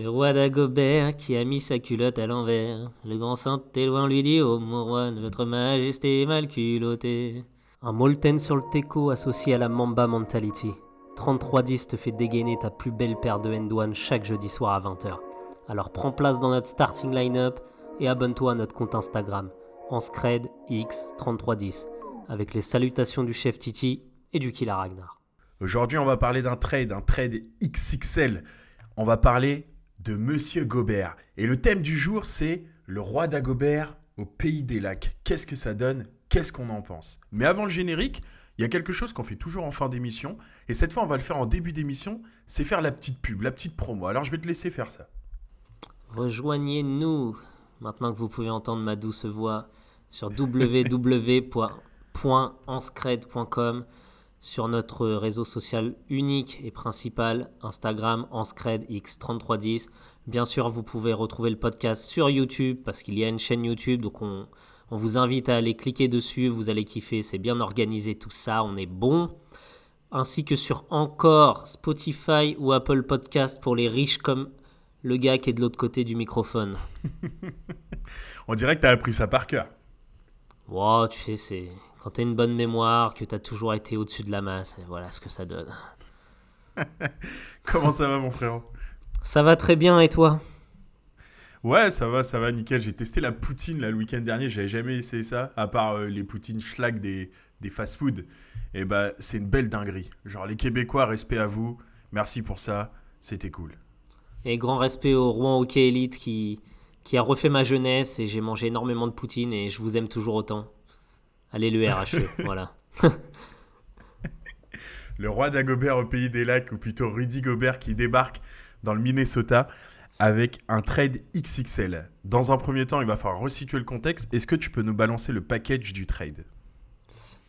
Le roi d'Agobert qui a mis sa culotte à l'envers. Le grand saint loin lui dit Oh mon roi, votre majesté est mal culottée. Un Molten sur le teco associé à la Mamba Mentality. 3310 te fait dégainer ta plus belle paire de N1 chaque jeudi soir à 20h. Alors prends place dans notre starting line-up et abonne-toi à notre compte Instagram, Anscred X3310, avec les salutations du chef Titi et du Killer Ragnar. Aujourd'hui, on va parler d'un trade, un trade XXL. On va parler de Monsieur Gobert. Et le thème du jour, c'est le roi d'Agobert au pays des lacs. Qu'est-ce que ça donne? Qu'est-ce qu'on en pense? Mais avant le générique, il y a quelque chose qu'on fait toujours en fin d'émission. Et cette fois, on va le faire en début d'émission. C'est faire la petite pub, la petite promo. Alors, je vais te laisser faire ça. Rejoignez-nous, maintenant que vous pouvez entendre ma douce voix, sur www.anscred.com, sur notre réseau social unique et principal, Instagram, AnscredX3310. Bien sûr, vous pouvez retrouver le podcast sur YouTube, parce qu'il y a une chaîne YouTube, donc on, on vous invite à aller cliquer dessus, vous allez kiffer, c'est bien organisé tout ça, on est bon. Ainsi que sur encore Spotify ou Apple Podcast pour les riches comme le gars qui est de l'autre côté du microphone. On dirait que tu as appris ça par cœur. Wow, tu sais, c'est quand tu as une bonne mémoire, que tu as toujours été au-dessus de la masse, et voilà ce que ça donne. Comment ça va, mon frère Ça va très bien, et toi? Ouais, ça va, ça va, nickel. J'ai testé la poutine là, le week-end dernier, j'avais jamais essayé ça, à part euh, les poutines schlag des, des fast-food. Et bah, c'est une belle dinguerie. Genre, les Québécois, respect à vous, merci pour ça, c'était cool. Et grand respect au Rouen Hockey Elite qui, qui a refait ma jeunesse et j'ai mangé énormément de poutine et je vous aime toujours autant. Allez le RHE, voilà. le roi d'Agobert au pays des lacs, ou plutôt Rudy Gobert qui débarque dans le Minnesota avec un trade XXL. Dans un premier temps, il va falloir resituer le contexte. Est-ce que tu peux nous balancer le package du trade?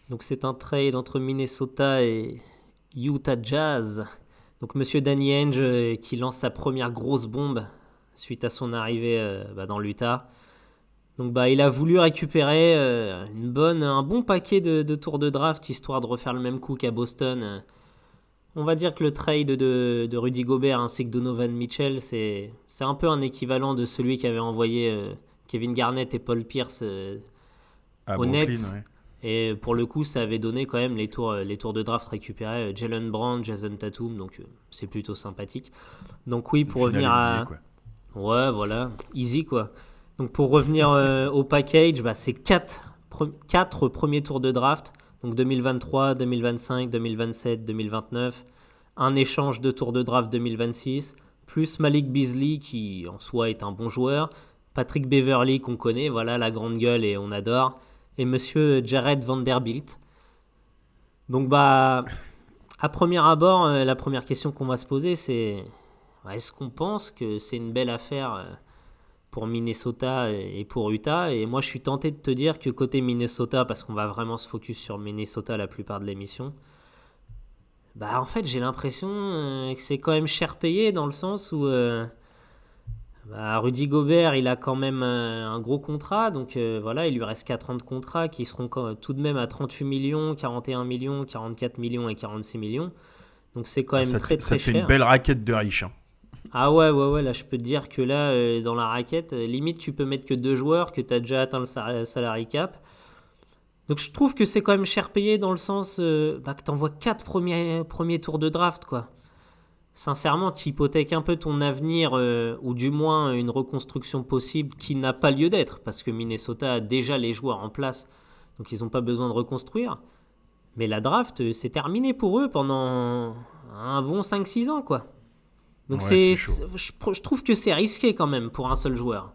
Donc c'est un trade entre Minnesota et Utah Jazz. Donc Monsieur Danny Ainge euh, qui lance sa première grosse bombe suite à son arrivée euh, bah, dans l'Utah. Donc bah, il a voulu récupérer euh, une bonne, un bon paquet de, tours de draft histoire de refaire le même coup qu'à Boston. On va dire que le trade de, Rudy Gobert ainsi que Donovan Mitchell, c'est un peu un équivalent de celui qu'avaient envoyé Kevin Garnett et Paul Pierce au Nets. Et pour le coup, ça avait donné quand même les tours, les tours de draft récupérés. Euh, Jalen Brown, Jason Tatum, donc euh, c'est plutôt sympathique. Donc oui, pour revenir à... Ouais, voilà, easy quoi. Donc pour revenir euh, au package, bah, c'est 4, premiers tours de draft. Donc 2023, 2025, 2027, 2029. Un échange de tours de draft 2026. Plus Malik Beasley qui en soi est un bon joueur. Patrick Beverly qu'on connaît, voilà la grande gueule et on adore et monsieur Jared Vanderbilt. Donc, bah, à premier abord, euh, la première question qu'on va se poser, c'est est-ce qu'on pense que c'est une belle affaire euh, pour Minnesota et pour Utah Et moi, je suis tenté de te dire que côté Minnesota, parce qu'on va vraiment se focus sur Minnesota la plupart de l'émission, bah, en fait, j'ai l'impression euh, que c'est quand même cher payé dans le sens où. Bah, Rudy Gobert, il a quand même euh, un gros contrat, donc euh, voilà, il lui reste 4 ans de contrat qui seront tout de même à 38 millions, 41 millions, 44 millions et 46 millions. Donc c'est quand ah, même très très cher. Ça fait une belle raquette de riche. Hein. Ah ouais, ouais, ouais, là je peux te dire que là, euh, dans la raquette, limite tu peux mettre que deux joueurs, que tu as déjà atteint le salary cap. Donc je trouve que c'est quand même cher payé dans le sens bah, que tu envoies 4 premiers, premiers tours de draft, quoi sincèrement, tu hypothèques un peu ton avenir, euh, ou du moins une reconstruction possible qui n'a pas lieu d'être, parce que Minnesota a déjà les joueurs en place, donc ils n'ont pas besoin de reconstruire. Mais la draft, euh, c'est terminé pour eux pendant un bon 5-6 ans, quoi. Donc c'est, je trouve que c'est risqué quand même pour un seul joueur.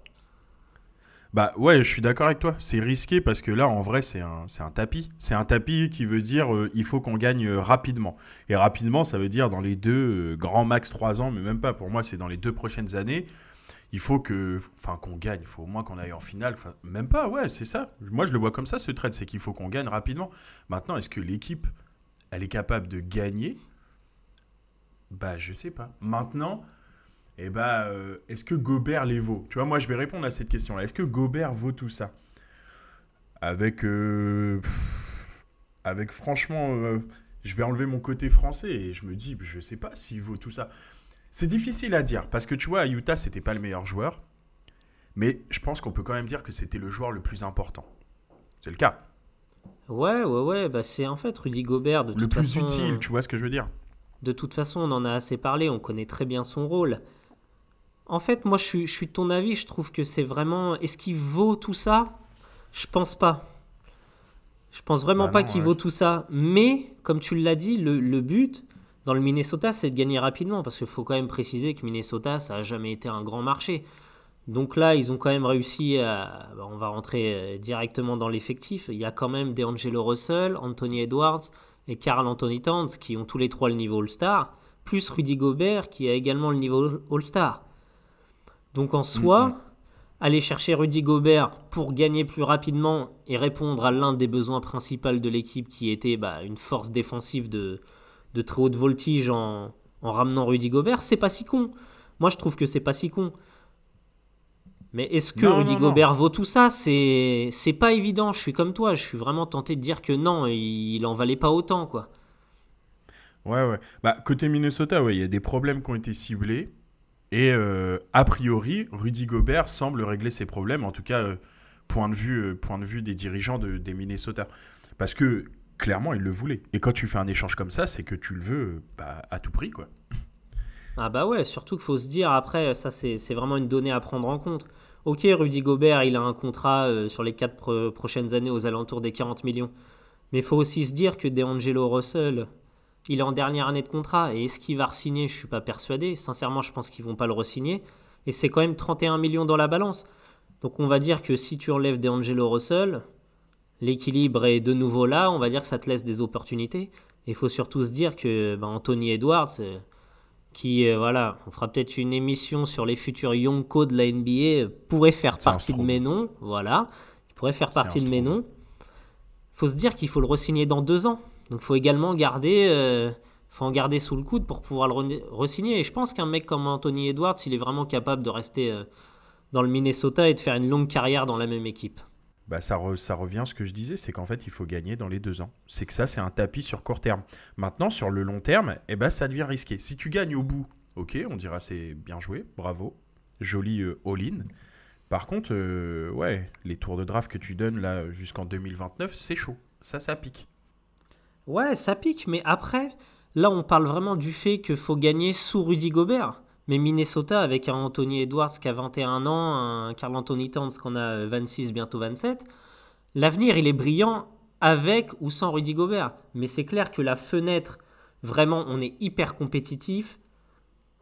Bah ouais, je suis d'accord avec toi. C'est risqué parce que là, en vrai, c'est un, un, tapis. C'est un tapis qui veut dire euh, il faut qu'on gagne euh, rapidement. Et rapidement, ça veut dire dans les deux, euh, grands max trois ans, mais même pas. Pour moi, c'est dans les deux prochaines années. Il faut que, enfin, qu'on gagne. Il faut au moins qu'on aille en finale. même pas, ouais, c'est ça. Moi, je le vois comme ça, ce trade. C'est qu'il faut qu'on gagne rapidement. Maintenant, est-ce que l'équipe, elle est capable de gagner? Bah, je sais pas. Maintenant, eh ben, euh, est-ce que Gobert les vaut? Tu vois, moi, je vais répondre à cette question-là. Est-ce que Gobert vaut tout ça? Avec, euh, avec franchement, euh, je vais enlever mon côté français et je me dis, je sais pas s'il vaut tout ça. C'est difficile à dire parce que tu vois, à Utah, c'était pas le meilleur joueur. Mais je pense qu'on peut quand même dire que c'était le joueur le plus important. C'est le cas. Ouais, ouais, ouais. Bah c'est en fait Rudy Gobert. De le plus utile, tu vois ce que je veux dire? De toute façon, on en a assez parlé. On connaît très bien son rôle. En fait, moi, je suis, je suis de ton avis. Je trouve que c'est vraiment. Est-ce qu'il vaut tout ça? Je pense pas. Je pense vraiment bah pas qu'il vaut tout ça. Mais, comme tu l'as dit, le, le, but dans le Minnesota, c'est de gagner rapidement. Parce qu'il faut quand même préciser que Minnesota, ça n'a jamais été un grand marché. Donc là, ils ont quand même réussi à. Bah, on va rentrer euh, directement dans l'effectif. Il y a quand même DeAngelo Russell, Anthony Edwards et Carl Anthony Towns qui ont tous les trois le niveau All-Star, plus Rudy Gobert qui a également le niveau All-Star. Donc en soi, aller chercher Rudy Gobert pour gagner plus rapidement et répondre à l'un des besoins principaux de l'équipe qui était bah, une force défensive de, de très haute voltige en, en ramenant Rudy Gobert, c'est pas si con. Moi je trouve que c'est pas si con. Mais est-ce que Rudy Gobert vaut tout ça? C'est c'est pas évident. Je suis comme toi. Je suis vraiment tenté de dire que non, il, il en valait pas autant, quoi. Ouais, ouais. Bah, côté Minnesota, ouais, il y a des problèmes qui ont été ciblés. Et euh, a priori, Rudy Gobert semble régler ses problèmes, en tout cas, euh, point, de vue, euh, point de vue des dirigeants de, des Minnesota. Parce que clairement, il le voulait. Et quand tu fais un échange comme ça, c'est que tu le veux bah, à tout prix, quoi. Ah bah ouais, surtout qu'il faut se dire, après, ça c'est vraiment une donnée à prendre en compte. Ok, Rudy Gobert, il a un contrat sur les 4 prochaines années aux alentours des 40 millions. Mais il faut aussi se dire que DeAngelo Russell, il est en dernière année de contrat et est-ce qu'il va re-signer? Je suis pas persuadé. Sincèrement, je pense qu'ils vont pas le re-signer. Et c'est quand même 31 millions dans la balance. Donc on va dire que si tu enlèves des Angelo Russell, l'équilibre est de nouveau là. On va dire que ça te laisse des opportunités. Et il faut surtout se dire que ben, Anthony Edwards, euh, qui, euh, voilà, on fera peut-être une émission sur les futurs Yonko de la NBA, pourrait faire partie de mes noms. Voilà, il pourrait faire partie de mes noms. Il faut se dire qu'il faut le re-signer dans deux ans. Donc il faut également garder, euh, faut en garder sous le coude pour pouvoir le re-signer. Et je pense qu'un mec comme Anthony Edwards, il est vraiment capable de rester euh, dans le Minnesota et de faire une longue carrière dans la même équipe. Bah ça, ça revient à ce que je disais, c'est qu'en fait il faut gagner dans les deux ans. C'est que ça c'est un tapis sur court terme. Maintenant sur le long terme, eh ben, ça devient risqué. Si tu gagnes au bout, ok, on dira c'est bien joué, bravo, joli euh, all-in. Par contre, ouais, les tours de draft que tu donnes là jusqu'en 2029, c'est chaud. Ça, ça pique. Ouais, ça pique, mais après, là, on parle vraiment du fait qu'il faut gagner sous Rudy Gobert. Mais Minnesota, avec un Anthony Edwards qui a 21 ans, un Carl Anthony Towns qu'on a 26, bientôt 27, l'avenir, il est brillant avec ou sans Rudy Gobert. Mais c'est clair que la fenêtre, vraiment, on est hyper compétitif.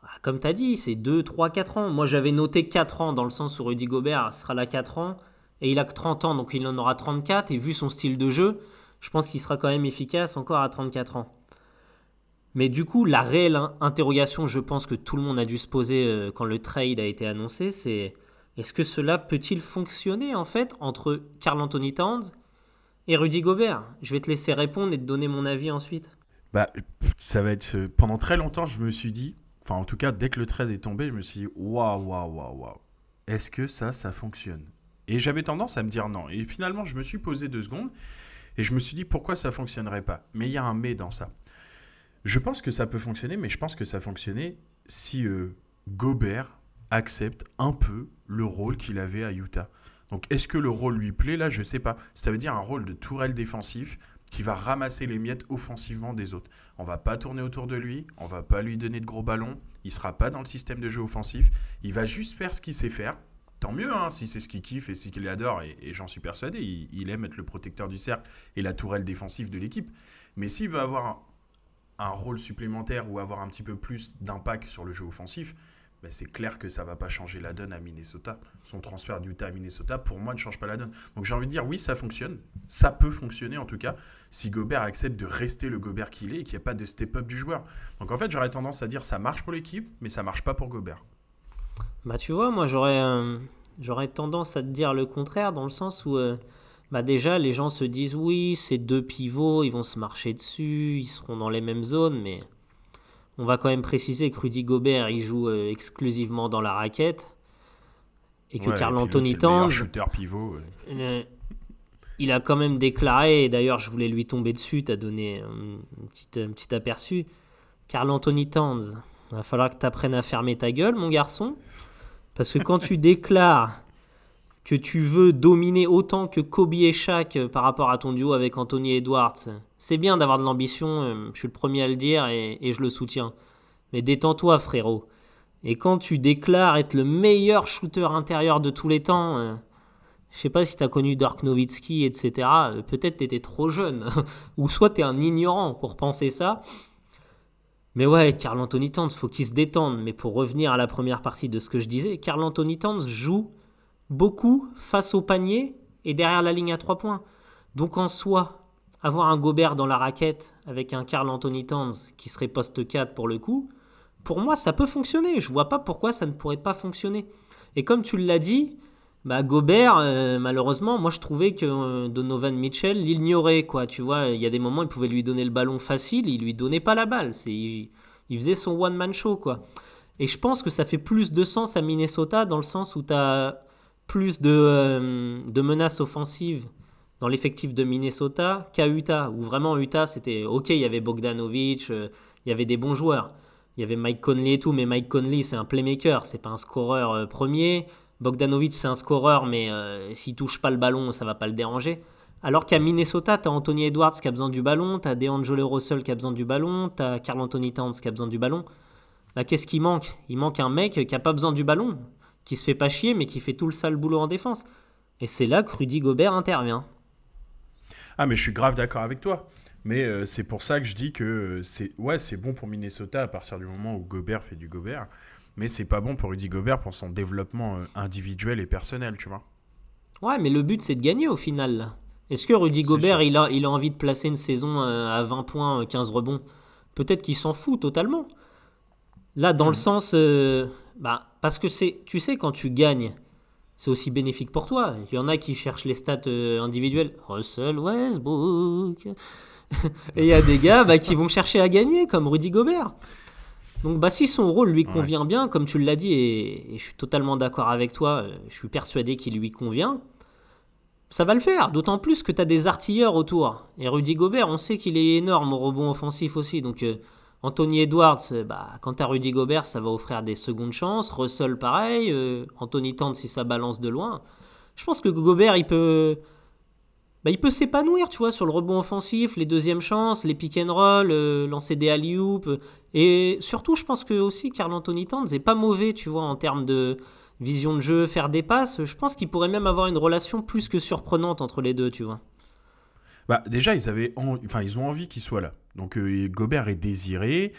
Ah, comme tu as dit, c'est 2, 3, 4 ans. Moi, j'avais noté 4 ans dans le sens où Rudy Gobert sera là 4 ans. Et il a que 30 ans, donc il en aura 34. Et vu son style de jeu, je pense qu'il sera quand même efficace encore à 34 ans. Mais du coup, la réelle interrogation, je pense que tout le monde a dû se poser euh, quand le trade a été annoncé, c'est est-ce que cela peut-il fonctionner en fait entre Carl Anthony Towns et Rudy Gobert? Je vais te laisser répondre et te donner mon avis ensuite. Bah, ça va être. Euh, pendant très longtemps, je me suis dit, enfin, en tout cas, dès que le trade est tombé, je me suis dit, waouh, waouh, waouh, waouh. Est-ce que ça, ça fonctionne? Et j'avais tendance à me dire non. Et finalement, je me suis posé deux secondes et je me suis dit pourquoi ça fonctionnerait pas? Mais il y a un mais dans ça. Je pense que ça peut fonctionner, mais je pense que ça fonctionnait si euh, Gobert accepte un peu le rôle qu'il avait à Utah. Donc est-ce que le rôle lui plaît? Là Je ne sais pas. Ça veut dire un rôle de tourelle défensif qui va ramasser les miettes offensivement des autres. On va pas tourner autour de lui, on va pas lui donner de gros ballons, il sera pas dans le système de jeu offensif, il va juste faire ce qu'il sait faire, tant mieux, hein, si c'est ce qu'il kiffe et ce qu'il adore, et, j'en suis persuadé, il, aime être le protecteur du cercle et la tourelle défensive de l'équipe. Mais s'il veut avoir un, rôle supplémentaire ou avoir un petit peu plus d'impact sur le jeu offensif, ben c'est clair que ça va pas changer la donne à Minnesota. Son transfert d'Utah à Minnesota, pour moi, ne change pas la donne. Donc j'ai envie de dire, oui, ça fonctionne. Ça peut fonctionner en tout cas, si Gobert accepte de rester le Gobert qu'il est et qu'il n'y a pas de step-up du joueur. Donc en fait, j'aurais tendance à dire, ça marche pour l'équipe, mais ça marche pas pour Gobert. Bah tu vois, moi j'aurais euh, tendance à te dire le contraire dans le sens où euh, bah déjà les gens se disent oui, c'est deux pivots, ils vont se marcher dessus, ils seront dans les mêmes zones, mais on va quand même préciser que Rudy Gobert il joue euh, exclusivement dans la raquette et que Carl Anthony Towns pivot. il a quand même déclaré, et d'ailleurs je voulais lui tomber dessus, t'as donné un petit, un petit aperçu. Carl Anthony Towns, Va falloir que tu apprennes à fermer ta gueule, mon garçon. Parce que quand tu déclares que tu veux dominer autant que Kobe et Shaq euh, par rapport à ton duo avec Anthony Edwards, c'est bien d'avoir de l'ambition, euh, je suis le premier à le dire et, je le soutiens. Mais détends-toi, frérot. Et quand tu déclares être le meilleur shooter intérieur de tous les temps, euh, je sais pas si tu as connu Dirk Nowitzki, etc. Peut-être tu étais trop jeune. Ou soit tu es un ignorant pour penser ça. Mais ouais, Carl Anthony Towns, faut qu'il se détende. Mais pour revenir à la première partie de ce que je disais, Carl Anthony Towns joue beaucoup face au panier et derrière la ligne à trois points. Donc en soi, avoir un Gobert dans la raquette avec un Carl Anthony Towns qui serait poste 4 pour le coup, pour moi ça peut fonctionner. Je vois pas pourquoi ça ne pourrait pas fonctionner. Et comme tu l'as dit, bah Gobert, euh, malheureusement, moi je trouvais que euh, Donovan Mitchell l'ignorait, quoi. Tu vois, il y a des moments, il pouvait lui donner le ballon facile, il lui donnait pas la balle. C'est, il, faisait son one-man show, quoi. Et je pense que ça fait plus de sens à Minnesota dans le sens où tu as plus de, euh, de menaces offensives dans l'effectif de Minnesota qu'à Utah, où vraiment Utah, c'était ok, il y avait Bogdanovic, il y avait des bons joueurs. Il y avait Mike Conley et tout, mais Mike Conley, c'est un playmaker, c'est pas un scoreur premier. Bogdanovic, c'est un scoreur, mais euh, s'il touche pas le ballon, ça va pas le déranger. Alors qu'à Minnesota, tu as Anthony Edwards qui a besoin du ballon, tu as DeAngelo Russell qui a besoin du ballon, tu as Carl Anthony Towns qui a besoin du ballon. Là, qu'est-ce qui manque? Il manque un mec qui a pas besoin du ballon, qui se fait pas chier, mais qui fait tout le sale boulot en défense. Et c'est là que Rudy Gobert intervient. Ah, mais je suis grave d'accord avec toi. Mais euh, c'est pour ça que je dis que c'est ouais, c'est bon pour Minnesota à partir du moment où Gobert fait du Gobert mais c'est pas bon pour Rudy Gobert pour son développement euh, individuel et personnel, tu vois. Ouais, mais le but c'est de gagner au final. Est-ce que Rudy Gobert il a, il a envie de placer une saison euh, à 20 points, 15 euh, rebonds? Peut-être qu'il s'en fout totalement. Là, dans le hmm. sens. Bah, parce que c'est, tu sais, quand tu gagnes, c'est aussi bénéfique pour toi. Il y en a qui cherchent les stats individuelles. Russell Westbrook. et il y a des gars bah, qui vont chercher à gagner, comme Rudy Gobert. Donc bah, si son rôle lui convient bien, comme tu l'as dit, et, je suis totalement d'accord avec toi, euh, je suis persuadé qu'il lui convient, ça va le faire, d'autant plus que tu as des artilleurs autour. Et Rudy Gobert, on sait qu'il est énorme au rebond offensif aussi, donc euh, Anthony Edwards, euh, bah, quant à Rudy Gobert, ça va offrir des secondes chances, Russell pareil, Anthony Tante si ça balance de loin. Je pense que Gobert, il peut bah, il peut s'épanouir, tu vois, sur le rebond offensif, les deuxièmes chances, les pick and roll, euh, lancer des alley Et surtout, je pense que aussi Carl Anthony Towns est pas mauvais, tu vois, en termes de vision de jeu, faire des passes. Je pense qu'il pourrait même avoir une relation plus que surprenante entre les deux, tu vois. Bah, déjà, ils, avaient enfin, ils ont envie qu'il soit là. Donc, euh, Gobert est désiré,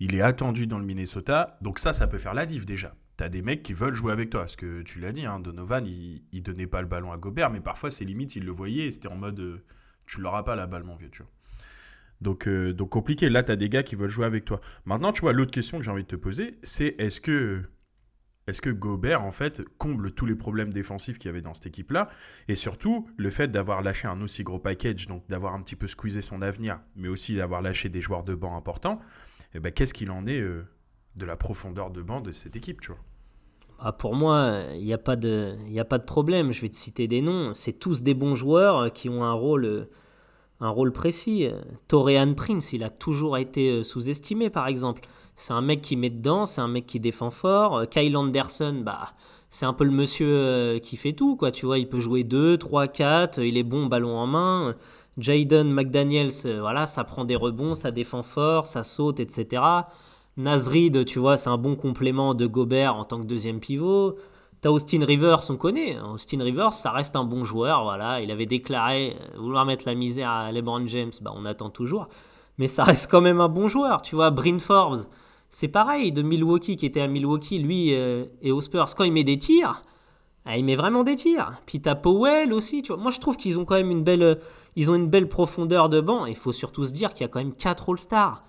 il est attendu dans le Minnesota. Donc, ça, ça peut faire la div déjà t'as des mecs qui veulent jouer avec toi. Parce que tu l'as dit, hein, Donovan, il, il, donnait pas le ballon à Gobert, mais parfois, c'est limite, il le voyait et c'était en mode euh, tu l'auras pas la balle, mon vieux, tu vois. Donc, euh, donc compliqué. Là, tu as des gars qui veulent jouer avec toi. Maintenant, tu vois, l'autre question que j'ai envie de te poser, c'est est-ce que, est que Gobert, en fait, comble tous les problèmes défensifs qu'il y avait dans cette équipe-là Et surtout, le fait d'avoir lâché un aussi gros package, donc d'avoir un petit peu squeezé son avenir, mais aussi d'avoir lâché des joueurs de banc importants, eh ben, qu'est-ce qu'il en est euh, de la profondeur de banc de cette équipe, tu vois? Ah, pour moi, il n'y a, pas de, a pas de problème. Je vais te citer des noms. C'est tous des bons joueurs qui ont un rôle, un rôle précis. Prince, il a toujours été euh, sous-estimé, par exemple. C'est un mec qui met dedans, c'est un mec qui défend fort. Kyle Anderson, bah, c'est un peu le monsieur euh, qui fait tout, quoi. Tu vois, il peut jouer 2, 3, 4, il est bon ballon en main. Jaden McDaniels, euh, voilà, ça prend des rebonds, ça défend fort, ça saute, etc. Nasrid, tu vois, c'est un bon complément de Gobert en tant que deuxième pivot. T'as Austin Rivers, on connaît. Austin Rivers, ça reste un bon joueur. Voilà, il avait déclaré euh, vouloir mettre la misère à LeBron James. Bah, on attend toujours. Mais ça reste quand même un bon joueur. Tu vois, Bryn Forbes, c'est pareil de Milwaukee qui était à Milwaukee, lui euh, et aux Spurs. Quand il met des tirs, ah, il met vraiment des tirs. Puis t'as Powell aussi. Tu vois. Moi, je trouve qu'ils ont quand même une belle, ils ont une belle profondeur de banc. Il faut surtout se dire qu'il y a quand même 4 All-Stars.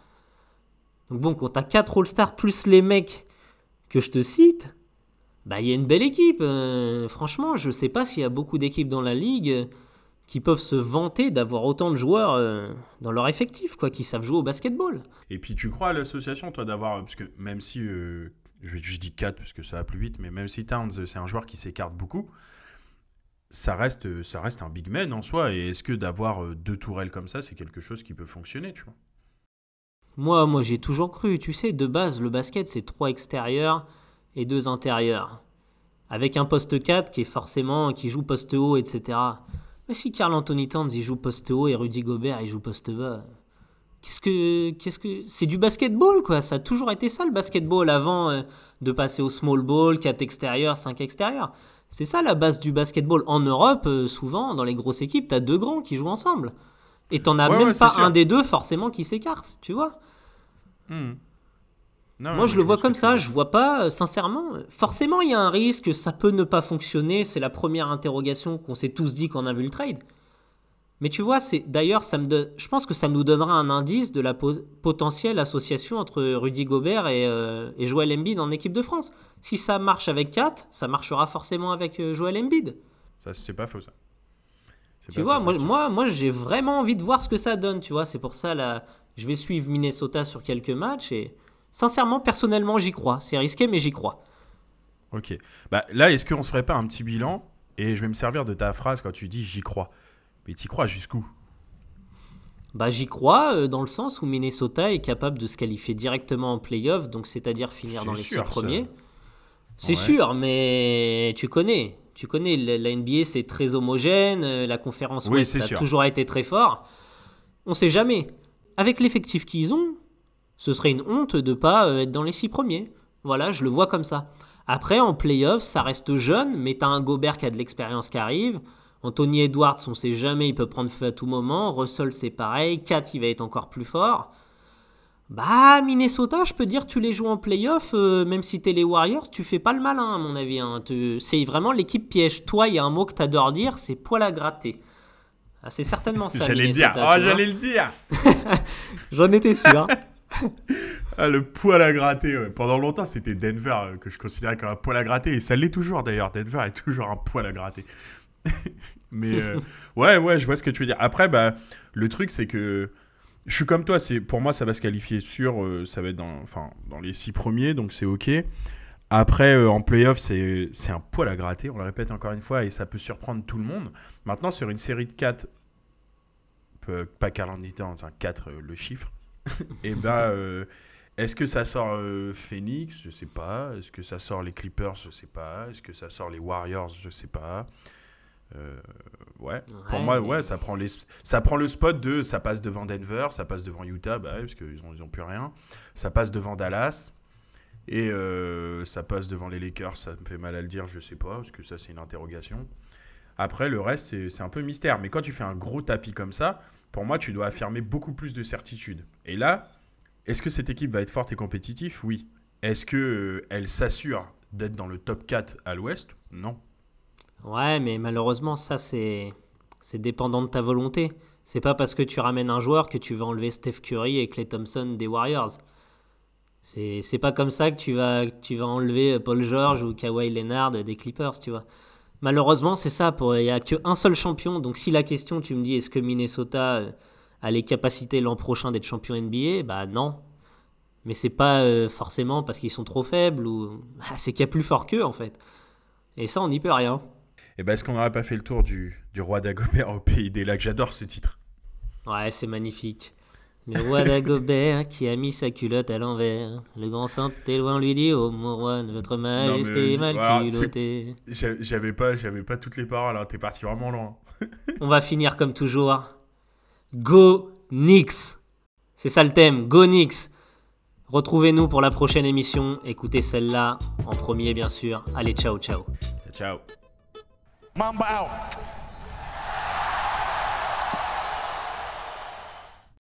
Donc bon, quand t'as 4 All-Stars plus les mecs que je te cite, bah il y a une belle équipe. Euh, franchement, je sais pas s'il y a beaucoup d'équipes dans la ligue qui peuvent se vanter d'avoir autant de joueurs euh, dans leur effectif, quoi, qui savent jouer au basketball. Et puis tu crois à l'association, toi, d'avoir, parce que même si, je, je, dis 4 parce que ça va plus vite, mais même si Towns, c'est un joueur qui s'écarte beaucoup, ça reste, ça reste un big man en soi. Et est-ce que d'avoir deux tourelles comme ça, c'est quelque chose qui peut fonctionner, tu vois? Moi, moi j'ai toujours cru, tu sais, de base, le basket, c'est trois extérieurs et deux intérieurs. Avec un poste 4 qui est forcément, qui joue poste haut, etc. Mais si Carl Anthony Towns, il joue poste haut et Rudy Gobert, il joue poste bas. Qu'est-ce que, qu'est-ce que, c'est du basketball, quoi. Ça a toujours été ça, le basketball, avant euh, de passer au small ball, 4 extérieurs, 5 extérieurs. C'est ça la base du basketball. En Europe, euh, souvent, dans les grosses équipes, t'as deux grands qui jouent ensemble. Et t'en as Ouais, même ouais, pas sûr. un des deux forcément qui s'écarte, tu vois. Hmm. Non, Moi, je le vois comme ça. Je vois pas, euh, sincèrement. Forcément, il y a un risque, ça peut ne pas fonctionner. C'est la première interrogation qu'on s'est tous dit quand on a vu le trade. Mais tu vois, c'est d'ailleurs, ça me donne. Je pense que ça nous donnera un indice de la po- potentielle association entre Rudy Gobert et, euh, et Joel Embiid en équipe de France. Si ça marche avec Kat, ça marchera forcément avec euh, Joel Embiid. Ça, c'est pas faux, ça. Tu vois, moi, moi, moi j'ai vraiment envie de voir ce que ça donne, tu vois. C'est pour ça, là, je vais suivre Minnesota sur quelques matchs et sincèrement, personnellement, j'y crois. C'est risqué, mais j'y crois. Ok. Bah, là, est-ce qu'on se pas un petit bilan Et je vais me servir de ta phrase quand tu dis j'y crois? Mais t'y crois jusqu'où? Bah, j'y crois euh, dans le sens où Minnesota est capable de se qualifier directement en playoff, donc c'est-à-dire finir dans les six sûr, ça. premiers. C'est Ouais. sûr, mais tu connais. Tu connais, la, NBA c'est très homogène, euh, la conférence Oui, Ouest ça a toujours été très fort. On sait jamais. Avec l'effectif qu'ils ont, ce serait une honte de pas euh, être dans les six premiers. Voilà, je le vois comme ça. Après, en playoff, ça reste jeune, mais t'as un Gobert qui a de l'expérience qui arrive. Anthony Edwards, on sait jamais, il peut prendre feu à tout moment. Russell, c'est pareil. Kat, il va être encore plus fort. Bah, Minnesota, je peux dire, tu les joues en playoff, euh, même si t'es les Warriors, tu fais pas le malin, à mon avis. hein. C'est vraiment l'équipe piège. Toi, il y a un mot que t'adores dire, c'est poil à gratter. Ah, c'est certainement ça. J'allais le dire. Oh, j'allais le dire J'en étais sûr. Ah, le poil à gratter. ouais. Pendant longtemps, c'était Denver euh, que je considérais comme un poil à gratter. Et ça l'est toujours d'ailleurs. Denver est toujours un poil à gratter. Mais euh, ouais, ouais, je vois ce que tu veux dire. Après, bah, le truc, c'est que je suis comme toi. C'est Pour moi, ça va se qualifier sûr. euh, ça va être dans, enfin, dans les six premiers, donc c'est OK. Après, euh, en playoff, c'est un poil à gratter. On le répète encore une fois et ça peut surprendre tout le monde. Maintenant, sur une série de 4, pas calendrier, un 4 euh, le chiffre. et ben, euh, est-ce que ça sort euh, Phoenix? Je sais pas. Est-ce que ça sort les Clippers? Je sais pas. Est-ce que ça sort les Warriors? Je sais pas. Euh, ouais. Pour moi, mais- ouais, ça prend, les, ça prend le spot de ça passe devant Denver, ça passe devant Utah, bah, ouais, parce qu'ils n'ont ils ont plus rien. Ça passe devant Dallas. Et euh, ça passe devant les Lakers, ça me fait mal à le dire, je sais pas, parce que ça c'est une interrogation. Après, le reste, c'est un peu mystère. Mais quand tu fais un gros tapis comme ça, pour moi, tu dois affirmer beaucoup plus de certitude. Et là, est-ce que cette équipe va être forte et compétitive? Oui. Est-ce qu'elle s'assure d'être dans le top 4 à l'ouest? Non. Ouais, mais malheureusement, ça, c'est dépendant de ta volonté. C'est pas parce que tu ramènes un joueur que tu vas enlever Steph Curry et Clay Thompson des Warriors. C'est pas comme ça que tu vas, que tu vas enlever Paul George ou Kawhi Leonard des Clippers, tu vois. Malheureusement, c'est ça. pour- Il n'y a qu'un seul champion. Donc, si la question, tu me dis, est-ce que Minnesota euh, a les capacités l'an prochain d'être champion NBA Bah non. Mais c'est pas euh, forcément parce qu'ils sont trop faibles ou. Ah, c'est qu'il y a plus fort qu'eux, en fait. Et ça, on n'y peut rien. Et ben, est-ce qu'on n'aurait pas fait le tour du, du roi d'Agobert au pays des lacs? J'adore ce titre. Ouais, c'est magnifique. Le roi d'Agobert qui a mis sa culotte à l'envers. Le grand saint téloin lui dit Oh mon roi, votre majesté je- est mal culottée. J'a- J'avais pas, j'avais pas toutes les paroles, hein. t'es parti vraiment loin. On va finir comme toujours. Go Knicks C'est ça le thème, Go Knicks Retrouvez-nous pour la prochaine émission. Écoutez celle-là en premier, bien sûr. Allez, ciao, ciao. Ciao. Mamba out.